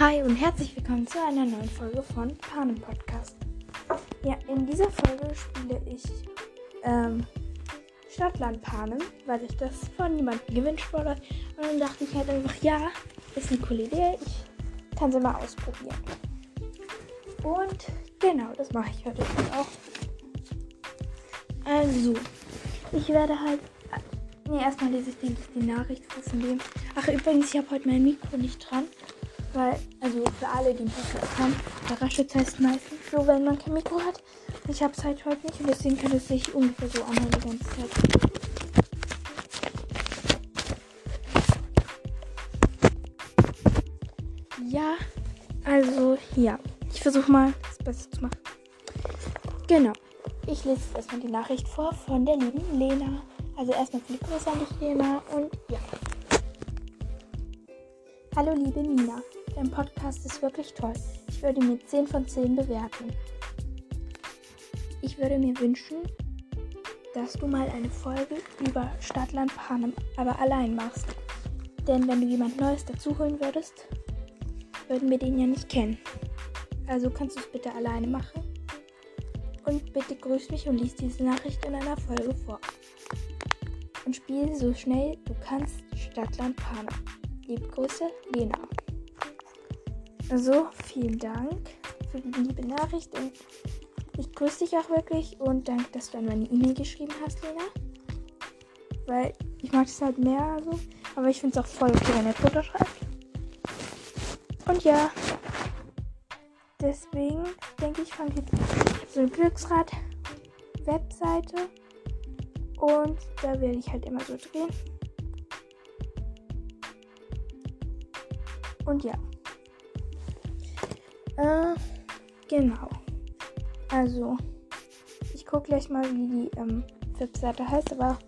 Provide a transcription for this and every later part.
Hi und herzlich willkommen zu einer neuen Folge von Panem Podcast. Ja, in dieser Folge spiele ich ähm, Stadtland Panem, weil ich das von jemandem gewünscht wurde. Und dann dachte ich halt einfach, ja, ist eine coole Idee, ich kann sie mal ausprobieren. Und genau, das mache ich heute auch. Also, ich werde halt. Ne, erstmal lese ich, denke ich, die Nachricht von dem. Ach, übrigens, ich habe heute mein Mikro nicht dran. Weil, also für alle, die einen Podcast haben, der heißt meistens so, wenn man kein Mikro hat. Ich habe es halt heute nicht und deswegen kann es sich ungefähr so anhören die ganze Zeit. Ja, also ja. Ich versuche mal das Beste zu machen. Genau. Ich lese jetzt erstmal die Nachricht vor von der lieben Lena. Also erstmal viele Grüße an dich, Lena. Und ja. Hallo liebe Nina. Dein Podcast ist wirklich toll. Ich würde mir 10 von 10 bewerten. Ich würde mir wünschen, dass du mal eine Folge über Stadtland Panem, aber allein machst. Denn wenn du jemand Neues dazuholen würdest, würden wir den ja nicht kennen. Also kannst du es bitte alleine machen. Und bitte grüß mich und lies diese Nachricht in einer Folge vor. Und spiel so schnell du kannst Stadtland Panem. Liebe Grüße, Lena. Also, vielen Dank für die liebe Nachricht und ich grüße dich auch wirklich und danke, dass du an meine E-Mail geschrieben hast, Lena. Weil ich mag es halt mehr so, aber ich finde es auch voll okay, wenn er drunter schreibt. Und ja, deswegen denke ich, fange jetzt so eine Glücksrad-Webseite und da werde ich halt immer so drehen. Und ja. Äh, genau. Also, ich gucke gleich mal, wie die ähm, Webseite heißt, aber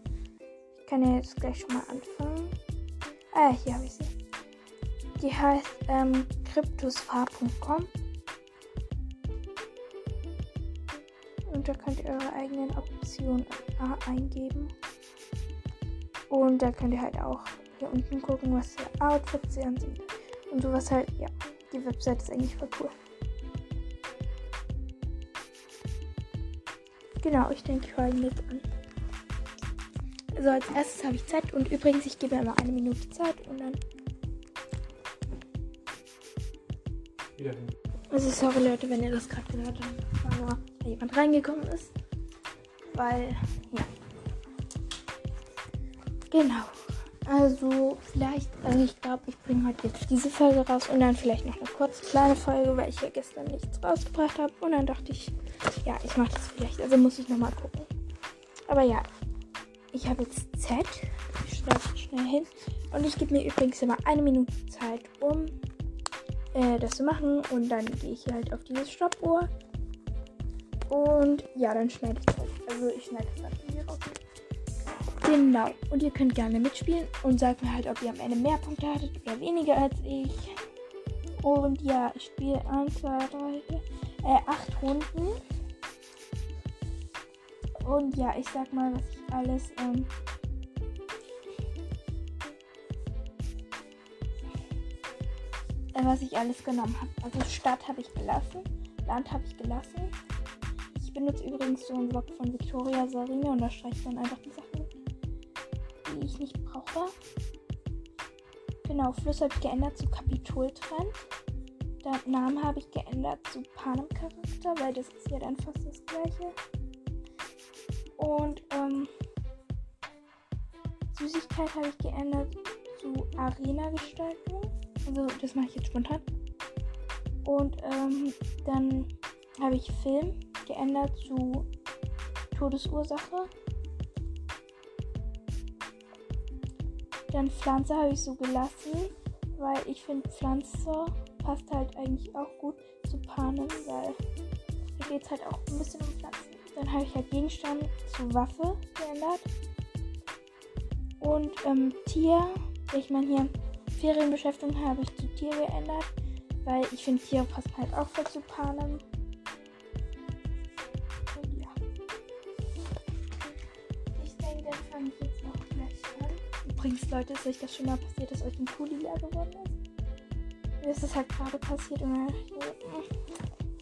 ich kann ja jetzt gleich schon mal anfangen. Ah, hier habe ich sie. Die heißt ähm, cryptosfar.com. Und da könnt ihr eure eigenen Optionen eingeben. Und da könnt ihr halt auch hier unten gucken, was für Outfits ihr ansieht. Und sowas halt, ja. Die Website ist eigentlich voll cool. Genau, ich denke, ich fange jetzt an. Also als erstes habe ich Zeit und übrigens, ich gebe immer eine Minute Zeit und dann. Wieder hin. Also sorry Leute, wenn ihr das gerade gehört habt, aber da jemand reingekommen ist. Weil, ja. Genau. Also vielleicht, also ich glaube, ich bringe heute jetzt diese Folge raus und dann vielleicht noch eine kurze kleine Folge, weil ich ja gestern nichts rausgebracht habe. Und dann dachte ich, ja, ich mache das vielleicht. Also muss ich nochmal gucken. Aber ja, ich habe jetzt Z. Ich schreibe schnell hin. Und ich gebe mir übrigens immer eine Minute Zeit, um äh, das zu machen. Und dann gehe ich halt auf diese Stoppuhr. Und ja, dann schneide ich das. Also ich schneide das halt hier raus. Genau. Und ihr könnt gerne mitspielen und sagt mir halt, ob ihr am Ende mehr Punkte hattet oder weniger als ich. Und ja, ich spiele 1, 2, 3, 4, äh, 8 Runden. Und ja, ich sag mal, was ich alles, ähm, äh, was ich alles genommen habe. Also Stadt habe ich gelassen, Land habe ich gelassen. Ich benutze übrigens so einen Blog von Victoria Sarine und da streiche dann einfach die Sachen, die ich nicht brauche. Genau, Fluss habe ich geändert zu Kapitoltrend. Der Name habe ich geändert zu Panem Charakter, weil das ist ja dann fast das gleiche. Und ähm, Süßigkeit habe ich geändert zu Arena-Gestaltung. Also das mache ich jetzt spontan. Und ähm, dann habe ich Film geändert zu Todesursache. Dann Pflanze habe ich so gelassen, weil ich finde Pflanze passt halt eigentlich auch gut zu Panem, weil da geht es halt auch ein bisschen um Pflanzen. Dann habe ich halt Gegenstand zu Waffe geändert. Und ähm, Tier, ich meine hier Ferienbeschäftigung habe ich zu Tier geändert, weil ich finde Tiere passen halt auch voll zu Panem. Und ja. Ich denke, dann fange ich jetzt auch gleich an. Übrigens, Leute, ist euch das schon mal passiert, dass euch ein Kuli leer geworden ist? das ist halt gerade passiert und mir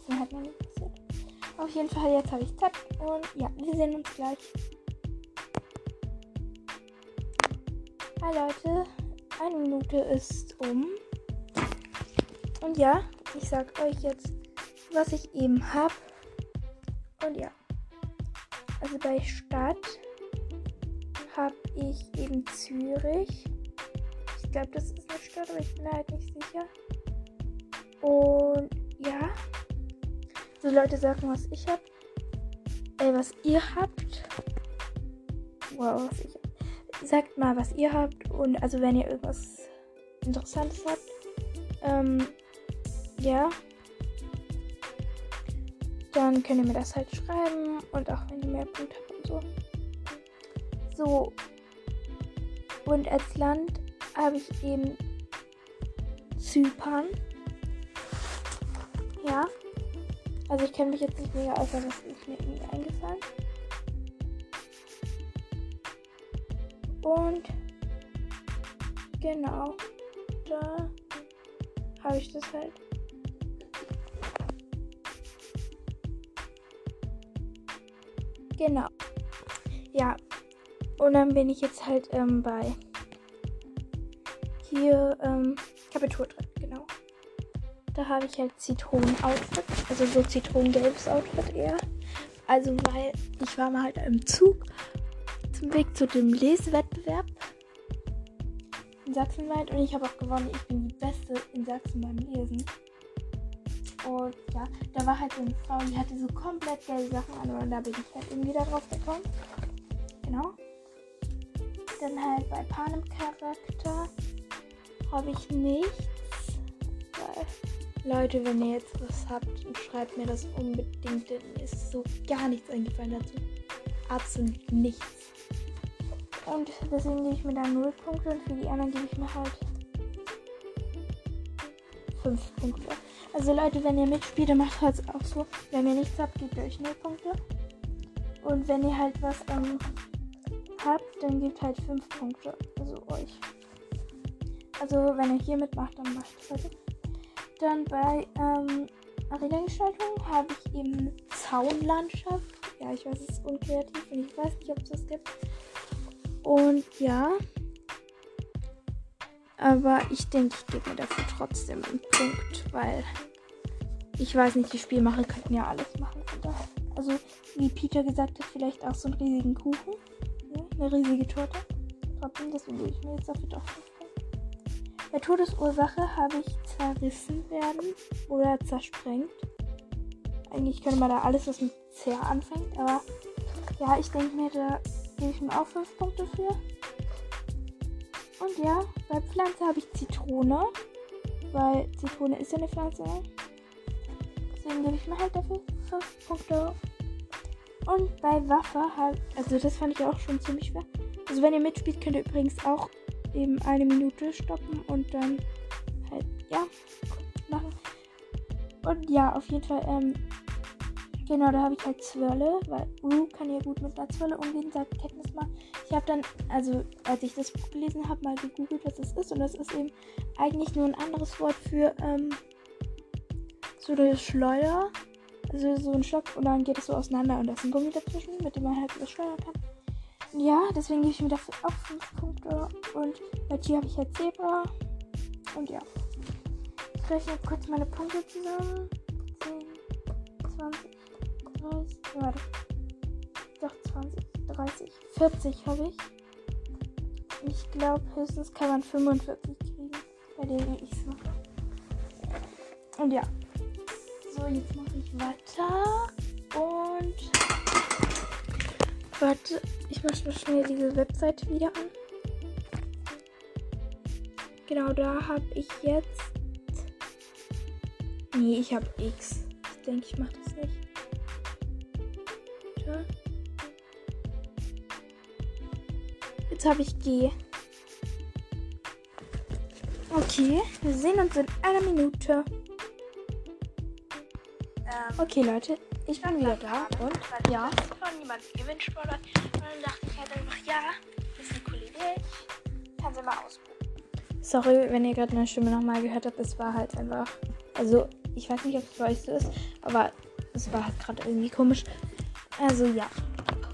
mir halt noch nicht passiert. Auf jeden Fall, jetzt habe ich Tab und ja, wir sehen uns gleich. Hi Leute, eine Minute ist um. Und ja, ich sag euch jetzt, was ich eben habe. Und ja. Also bei Stadt habe ich eben Zürich. Ich glaube, das ist eine Stadt, aber ich bin halt nicht sicher. Und ja. So Leute sagen, was ich habe. Äh, was ihr habt. Wow, was ich hab. Sagt mal, was ihr habt. Und also wenn ihr irgendwas Interessantes habt. Ähm, ja. Dann könnt ihr mir das halt schreiben. Und auch wenn ihr mehr Punkte habt und so. So. Und als Land habe ich eben Zypern. Ja. Also ich kenne mich jetzt nicht mega aus, aber das ist mir irgendwie eingefallen. Und genau, da habe ich das halt. Genau. Ja. Und dann bin ich jetzt halt ähm, bei hier ähm, Kapitol drin. Da habe ich halt Zitronen-Outfit, also so Zitronengelbes Outfit eher. Also weil ich war mal halt im Zug zum Weg zu dem Lesewettbewerb in Sachsenwald und ich habe auch gewonnen. Ich bin die Beste in Sachsen beim Lesen. Und ja, da war halt so eine Frau, die hatte so komplett gelbe Sachen an und da bin ich halt irgendwie da drauf gekommen. Genau. Dann halt bei Panem Charakter habe ich nichts. Weil, Leute, wenn ihr jetzt was habt, schreibt mir das unbedingt, denn mir ist so gar nichts eingefallen dazu. Absolut nichts. Und deswegen gebe ich mir da 0 Punkte und für die anderen gebe ich mir halt 5 Punkte. Also Leute, wenn ihr mitspielt, dann macht halt auch so. Wenn ihr nichts habt, gebt ihr euch 0 Punkte. Und wenn ihr halt was ähm, habt, dann gebt halt 5 Punkte. Also euch. Also wenn ihr hier mitmacht, dann macht es halt. Dann bei ähm, Arena-Gestaltung habe ich eben Zaunlandschaft. Ja, ich weiß, es ist unkreativ und ich weiß nicht, ob es das gibt. Und ja. Aber ich denke, ich gebe mir dafür trotzdem einen Punkt, weil ich weiß nicht, die Spielmacher könnten ja alles machen. Also, wie Peter gesagt hat, vielleicht auch so einen riesigen Kuchen. Ja, eine riesige Torte. Trotzdem, deswegen gebe ich mir jetzt dafür doch Bei Todesursache habe ich zerrissen werden oder zersprengt. Eigentlich könnte man da alles, was mit C anfängt, aber ja, ich denke mir, da gebe ich mir auch 5 Punkte für. Und ja, bei Pflanze habe ich Zitrone. Weil Zitrone ist ja eine Pflanze. Deswegen gebe ich mir halt dafür 5 Punkte. Und bei Waffe halt, also das fand ich auch schon ziemlich schwer. Also wenn ihr mitspielt, könnt ihr übrigens auch eben eine Minute stoppen und dann halt, ja, machen. Und ja, auf jeden Fall, ähm, genau, da habe ich halt Zwirle, weil Ru kann ja gut mit einer Zwirle umgehen, sagt Katniss mal. Ich habe dann, also als ich das Buch gelesen habe, mal gegoogelt, was das ist. Und das ist eben eigentlich nur ein anderes Wort für, ähm, so eine Schleuder. Also so ein Stock und dann geht es so auseinander und da ist ein Gummi dazwischen, mit dem man halt das steuern kann. Ja, deswegen gebe ich mir dafür auch 5 Punkte. Und bei Tier habe ich halt Zebra. Und ja. Ich rechne kurz meine Punkte zusammen. 10, 20, 30, warte. Doch 20, 30, 40 habe ich. Ich glaube, höchstens kann man 45 kriegen. Bei denen ich so. Und ja. So, jetzt mache ich weiter. Und. Warte, ich mache noch schnell diese Webseite wieder an. Genau, da habe ich jetzt. Nee, ich habe X. Ich denke, ich mache das nicht. Da. Jetzt habe ich G. Okay, wir sehen uns in einer Minute. Okay, Leute, ich bin wieder da und ja. Von niemandem gewünscht worden. Und dann dachte ich halt einfach, ja, das ist eine coole Idee. Kann sie mal ausprobieren. Sorry, wenn ihr gerade meine Stimme nochmal gehört habt. Es war halt einfach. Also, ich weiß nicht, ob es bei euch so ist, aber es war halt gerade irgendwie komisch. Also, ja.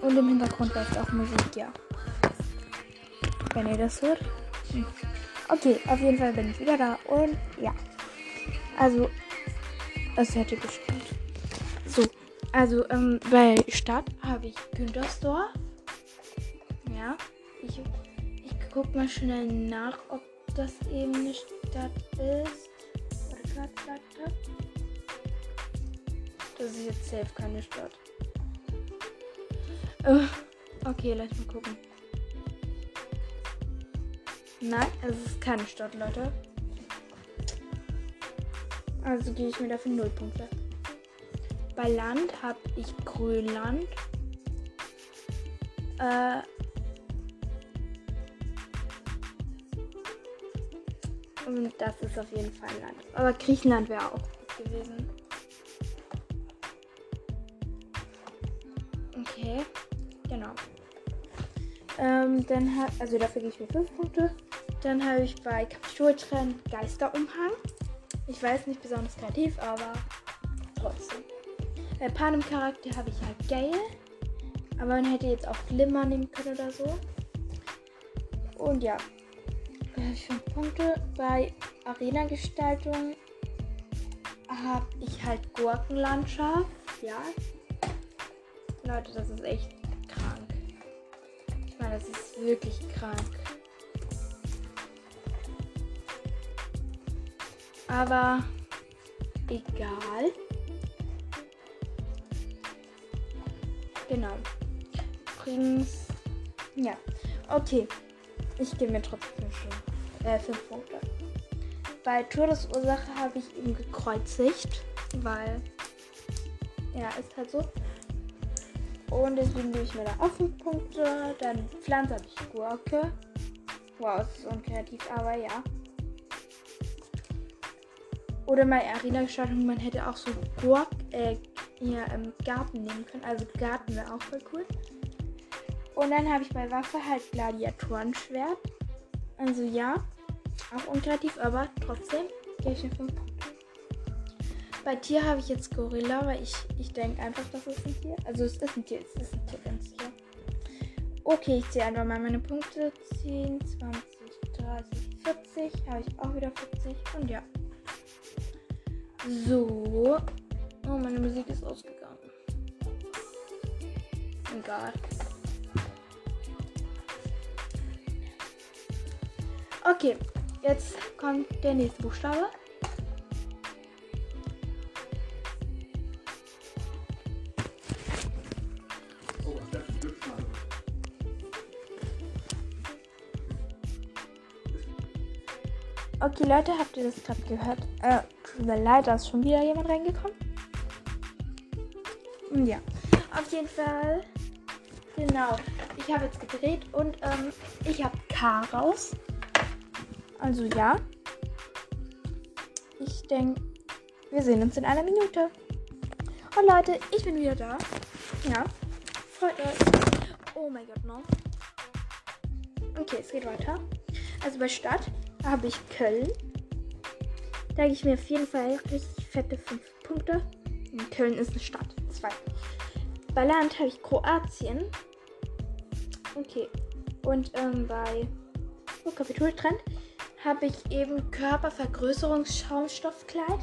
Und im Hintergrund läuft auch Musik, ja. Wenn ihr das hört. Hm. Okay, auf jeden Fall bin ich wieder da. Und ja. Also, es hätte gespielt. So, also ähm, bei Stadt habe ich Güntersdorf. Ja, ich, ich guck mal schnell nach, ob das eben eine Stadt ist. Das ist jetzt safe keine Stadt. Uh, okay, lass mal gucken. Nein, es ist keine Stadt, Leute. Also gehe ich mir dafür 0 Punkte. Bei Land habe ich Grönland. Äh, und das ist auf jeden Fall Land. Aber Griechenland wäre auch gut gewesen. Okay, genau. Ähm, dann hat, also dafür gehe ich mir 5 Punkte. Dann habe ich bei Kapitultrend Geisterumhang. Ich weiß nicht besonders kreativ, aber trotzdem. Bei Panem Charakter habe ich halt Gale. Aber man hätte jetzt auch Glimmer nehmen können oder so. Und ja. Da habe ich 5 Punkte. Bei Arena-Gestaltung habe ich halt Gurkenlandschaft. Ja. Leute, das ist echt krank. Ich meine, das ist wirklich krank. Aber egal. Genau. Übrigens. Ja. Okay. Ich gebe mir trotzdem schon äh, 5 Punkte. Bei Todesursache habe ich ihn gekreuzigt, weil. Ja, ist halt so. Und deswegen gebe ich mir da auch 5 Punkte. Dann Pflanze habe ich Gurke. Wow, es ist unkreativ, aber ja. Oder mal Arena-Gestaltung, man hätte auch so Gurk, äh, hier im Garten nehmen können. Also Garten wäre auch voll cool. Und dann habe ich bei Waffe halt Gladiatorenschwert. Also ja, auch unkreativ, aber trotzdem gebe ich mir 5 Punkte. Bei Tier habe ich jetzt Gorilla, weil ich, ich denke einfach, das ist ein Tier. Also es ist ein Tier, es ist ein Tier, ganz sicher. Okay, ich zähle einfach mal meine Punkte. 10, 20, 30, 40. Habe ich auch wieder 40. Und ja. So. Oh, meine Musik ist ausgegangen. Egal. Okay, jetzt kommt der nächste Buchstabe. Okay, Leute, habt ihr das gerade gehört? Äh, tut mir leid, da ist schon wieder jemand reingekommen. Ja, auf jeden Fall. Genau. Ich habe jetzt gedreht und ähm, ich habe K raus. Also ja. Ich denke, wir sehen uns in einer Minute. Und Leute, ich bin wieder da. Ja. Freut euch. Oh mein Gott, no. Okay, es geht weiter. Also bei Stadt habe ich Köln. Da gebe ich mir auf jeden Fall richtig fette 5 Punkte. Köln ist eine Stadt. 2. Bei Land habe ich Kroatien. Okay. Und ähm, bei oh, Kapitultrend habe ich eben Körpervergrößerungsschaumstoffkleid.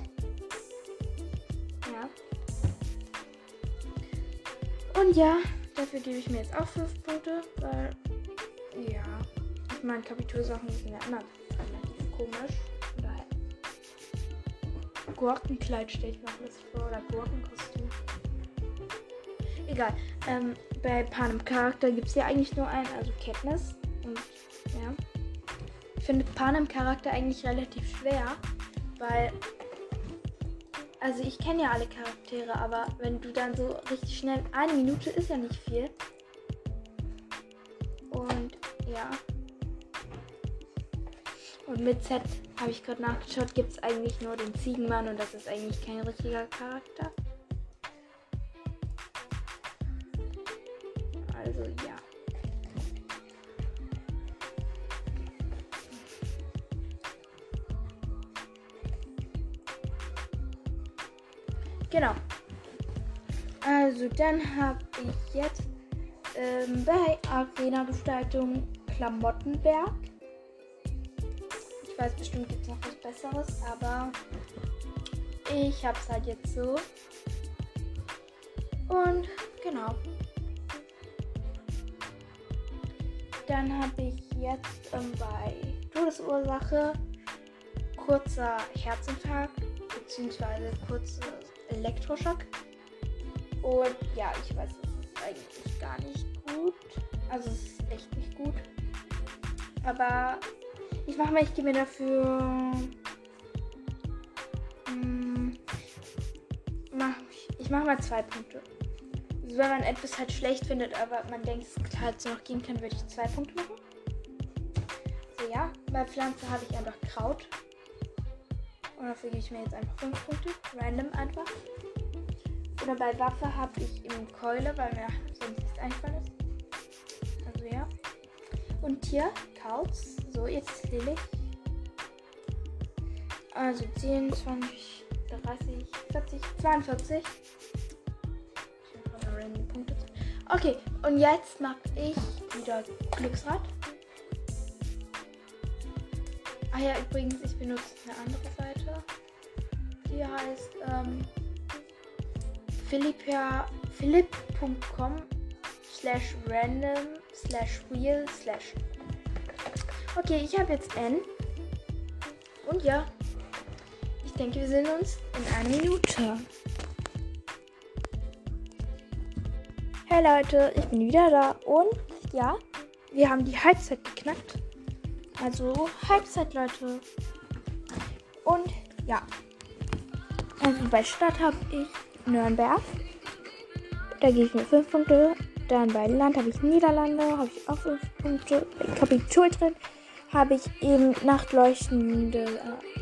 Ja. Und ja, dafür gebe ich mir jetzt auch 5 Punkte, weil ja, ich meine Kapitulsachen sind ja immer relativ komisch. Gurkenkleid stelle ich mir alles vor oder Gurkenkostüm. Egal. Ähm, bei Panem Charakter gibt es ja eigentlich nur einen, also Katniss. Und ja. Ich finde Panem Charakter eigentlich relativ schwer, weil. Also ich kenne ja alle Charaktere, aber wenn du dann so richtig schnell. Eine Minute ist ja nicht viel. Und ja. Und mit Z habe ich gerade nachgeschaut, gibt es eigentlich nur den Ziegenmann und das ist eigentlich kein richtiger Charakter. Genau. Also dann habe ich jetzt ähm, bei Arena-Gestaltung Klamottenberg. Ich weiß bestimmt gibt es noch was Besseres, aber ich habe es halt jetzt so. Und genau. Dann habe ich jetzt ähm, bei Todesursache kurzer Herzinfarkt bzw. kurzer Elektroschock. Und ja, ich weiß, es ist eigentlich gar nicht gut. Also es ist echt nicht gut. Aber ich mache mal, ich gebe mir dafür. Hm, ich mache mal zwei Punkte. Also wenn man etwas halt schlecht findet, aber man denkt, es halt so noch gehen kann, würde ich zwei Punkte machen. So ja, bei Pflanze habe ich einfach Kraut. Und dafür gebe ich mir jetzt einfach fünf Punkte. Random einfach. Oder bei Waffe habe ich eben Keule, weil mir sonst nichts eingefallen ist. Also ja. Und hier Kauz. So, jetzt ich. Also 10, 20, 30, 40, 42. Okay, und jetzt mache ich wieder Glücksrad. Ah ja, übrigens, ich benutze eine andere Seite. Die heißt ähm, philipp.com slash random slash wheel slash. Okay, ich habe jetzt N. Und ja, ich denke, wir sehen uns in einer Minute. Hey Leute, ich bin wieder da und ja, wir haben die Halbzeit geknackt. Also Halbzeit, Leute. Und ja, also bei Stadt habe ich Nürnberg. Da gehe ich mir 5 Punkte. Dann bei Land habe ich Niederlande, habe ich auch 5 Punkte. Bei Kapitol drin habe ich eben nachtleuchtende,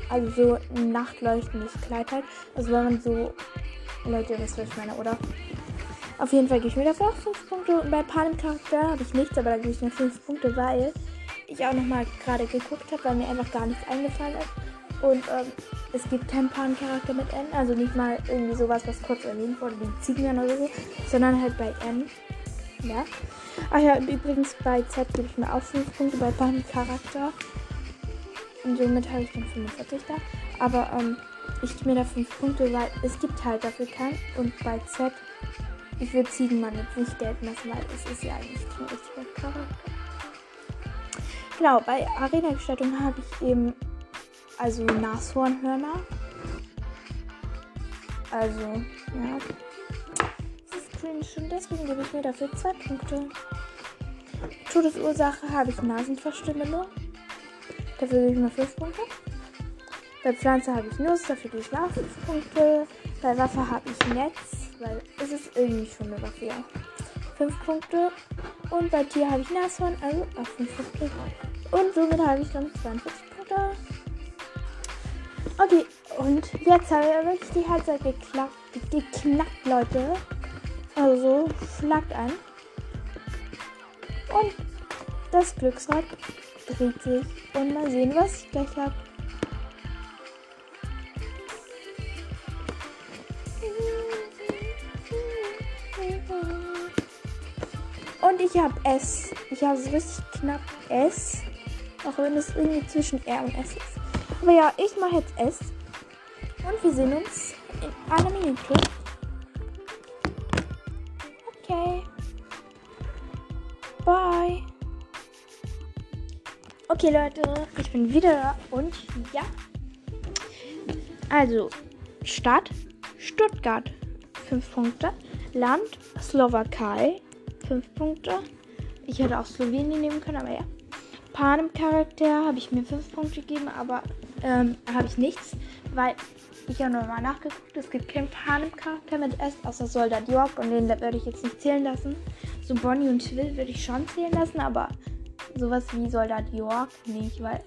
also so ein nachtleuchtendes Kleid halt. Also wenn man so, Leute, das was ich meine, oder? Auf jeden Fall gehe ich mir dafür auch 5 Punkte. Und bei Panem-Charakter habe ich nichts, aber da gebe ich mir 5 Punkte, weil ich auch nochmal gerade geguckt habe, weil mir einfach gar nichts eingefallen ist. Und ähm, es gibt keinen Pan-Charakter mit N, also nicht mal irgendwie sowas, was kurz erwähnt wurde, wie Ziegen oder so, sondern halt bei N. Ja. Ach ja, übrigens bei Z gebe ich mir auch 5 Punkte bei Pan-Charakter. Und somit habe ich dann 45 da. Aber ähm, ich gebe mir da 5 Punkte, weil es gibt halt dafür keinen. Und bei Z, ich würde Ziegenmann jetzt nicht gelten lassen, weil es ist ja eigentlich kein richtiger Charakter. Genau, bei Arena-Gestaltung habe ich eben also Nashornhörner. Also, ja. Das ist cringe und deswegen gebe ich mir dafür zwei Punkte. Todesursache habe ich Nasenverstümmelung. Dafür gebe ich mir fünf Punkte. Bei Pflanze habe ich Nuss, dafür gebe ich mir auch fünf Punkte. Bei Waffe habe ich Netz, weil es ist irgendwie schon eine Waffe, ja. Fünf Punkte. Und bei Tier habe ich Nashorn, also auch fünf Punkte. Und somit habe ich dann 42 Punkte. Okay, und jetzt haben wir wirklich die Halbzeit geklappt, geknackt, Leute. Also, schlagt an. Und das Glücksrad dreht sich. Und mal sehen, was ich gleich habe. Und ich habe S. Ich habe so richtig knapp S. Auch wenn es irgendwie zwischen R und S ist. Aber ja, ich mache jetzt S. Und wir sehen uns in einer Minute. Okay. Bye. Okay, Leute, ich bin wieder da und ja. Also, Stadt Stuttgart 5 Punkte. Land Slowakei 5 Punkte. Ich hätte auch Slowenien nehmen können, aber ja. Panem-Charakter habe ich mir 5 Punkte gegeben, aber ähm, habe ich nichts, weil ich habe nochmal nachgeguckt. Es gibt keinen Panem-Charakter mit S, außer Soldat York und den würde ich jetzt nicht zählen lassen. So Bonnie und Will würde ich schon zählen lassen, aber sowas wie Soldat York nicht, weil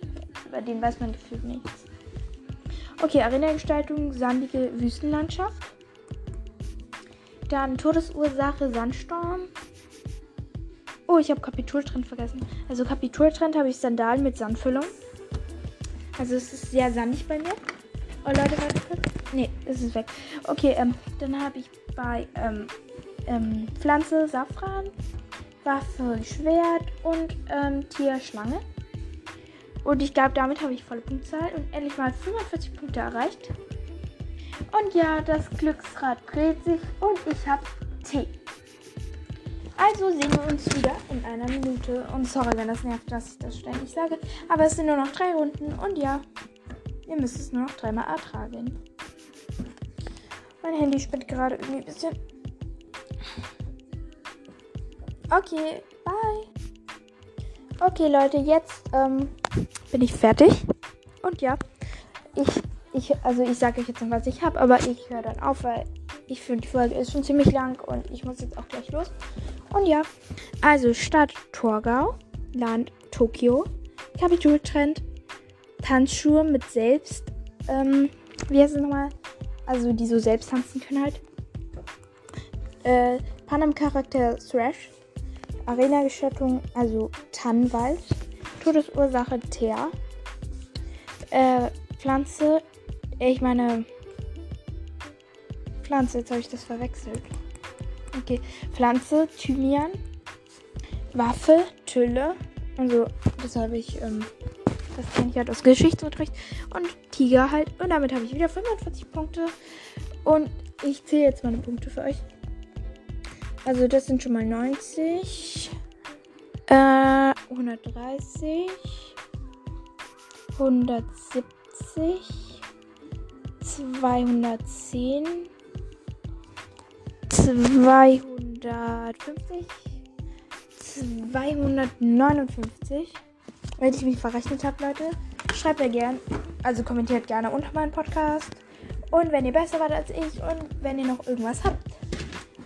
bei dem weiß man gefühlt nichts. Okay, Arena-Gestaltung, sandige Wüstenlandschaft. Dann Todesursache, Sandstorm. Oh, ich habe Kapitultrend vergessen. Also Kapitultrend habe ich Sandalen mit Sandfüllung. Also es ist sehr sandig bei mir. Oh Leute, warte kurz. Nee, es ist weg. Okay, ähm, dann habe ich bei ähm, ähm, Pflanze Safran, Waffe Schwert und ähm, Tier Schlange. Und ich glaube, damit habe ich volle Punktzahl und endlich mal 45 Punkte erreicht. Und ja, das Glücksrad dreht sich und ich habe T. Also sehen wir uns wieder in einer Minute. Und sorry, wenn das nervt, dass ich das ständig sage. Aber es sind nur noch drei Runden und ja, ihr müsst es nur noch dreimal ertragen. Mein Handy spinnt gerade irgendwie ein bisschen. Okay, bye. Okay, Leute, jetzt ähm, bin ich fertig. Und ja, ich, ich, also ich sage euch jetzt noch, was ich habe, aber ich höre dann auf, weil ich finde, die Folge ist schon ziemlich lang und ich muss jetzt auch gleich los. Und ja, also Stadt Torgau, Land Tokio, Kapitultrend, Tanzschuhe mit selbst, ähm, wie heißt es nochmal? Also die so selbst tanzen können halt. Äh, Panem-Charakter Thrash, Arena-Gestattung, also Tannenwald, Todesursache Teer, äh, Pflanze, ich meine, Pflanze, jetzt habe ich das verwechselt. Okay, Pflanze, Thymian, Waffe, Tülle, also das habe ich, ähm, das kenne ich halt aus Geschichtsunterricht und Tiger halt und damit habe ich wieder 45 Punkte und ich zähle jetzt meine Punkte für euch. Also das sind schon mal 90. Äh, 130. 170. 210. 250. 259. Wenn ich mich verrechnet habe, Leute, schreibt mir gern. Also kommentiert gerne unter meinen Podcast. Und wenn ihr besser wart als ich und wenn ihr noch irgendwas habt,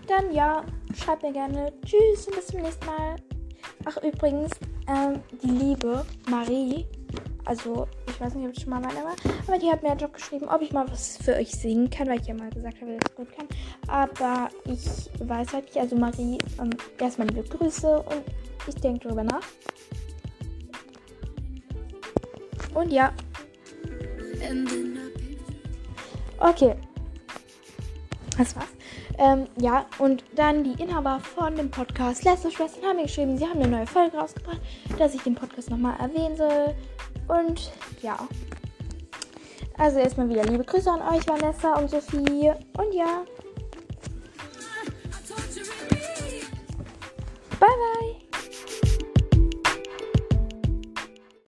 dann ja, schreibt mir gerne. Tschüss und bis zum nächsten Mal. Ach, übrigens, ähm, die liebe Marie, also ich weiß nicht, ob ich schon mal meine war, aber die hat mir Job geschrieben, ob ich mal was für euch singen kann, weil ich ja mal gesagt habe, dass ich gut kann. Aber ich weiß halt nicht. Also Marie, ähm, erstmal liebe Grüße und ich denke darüber nach. Und ja. Okay. Das war's. Ähm, ja, und dann die Inhaber von dem Podcast Lester Schwestern haben mir geschrieben, sie haben eine neue Folge rausgebracht, dass ich den Podcast nochmal erwähnen soll. Und ja. Also erstmal wieder liebe Grüße an euch, Vanessa und Sophie. Und ja. Bye, bye.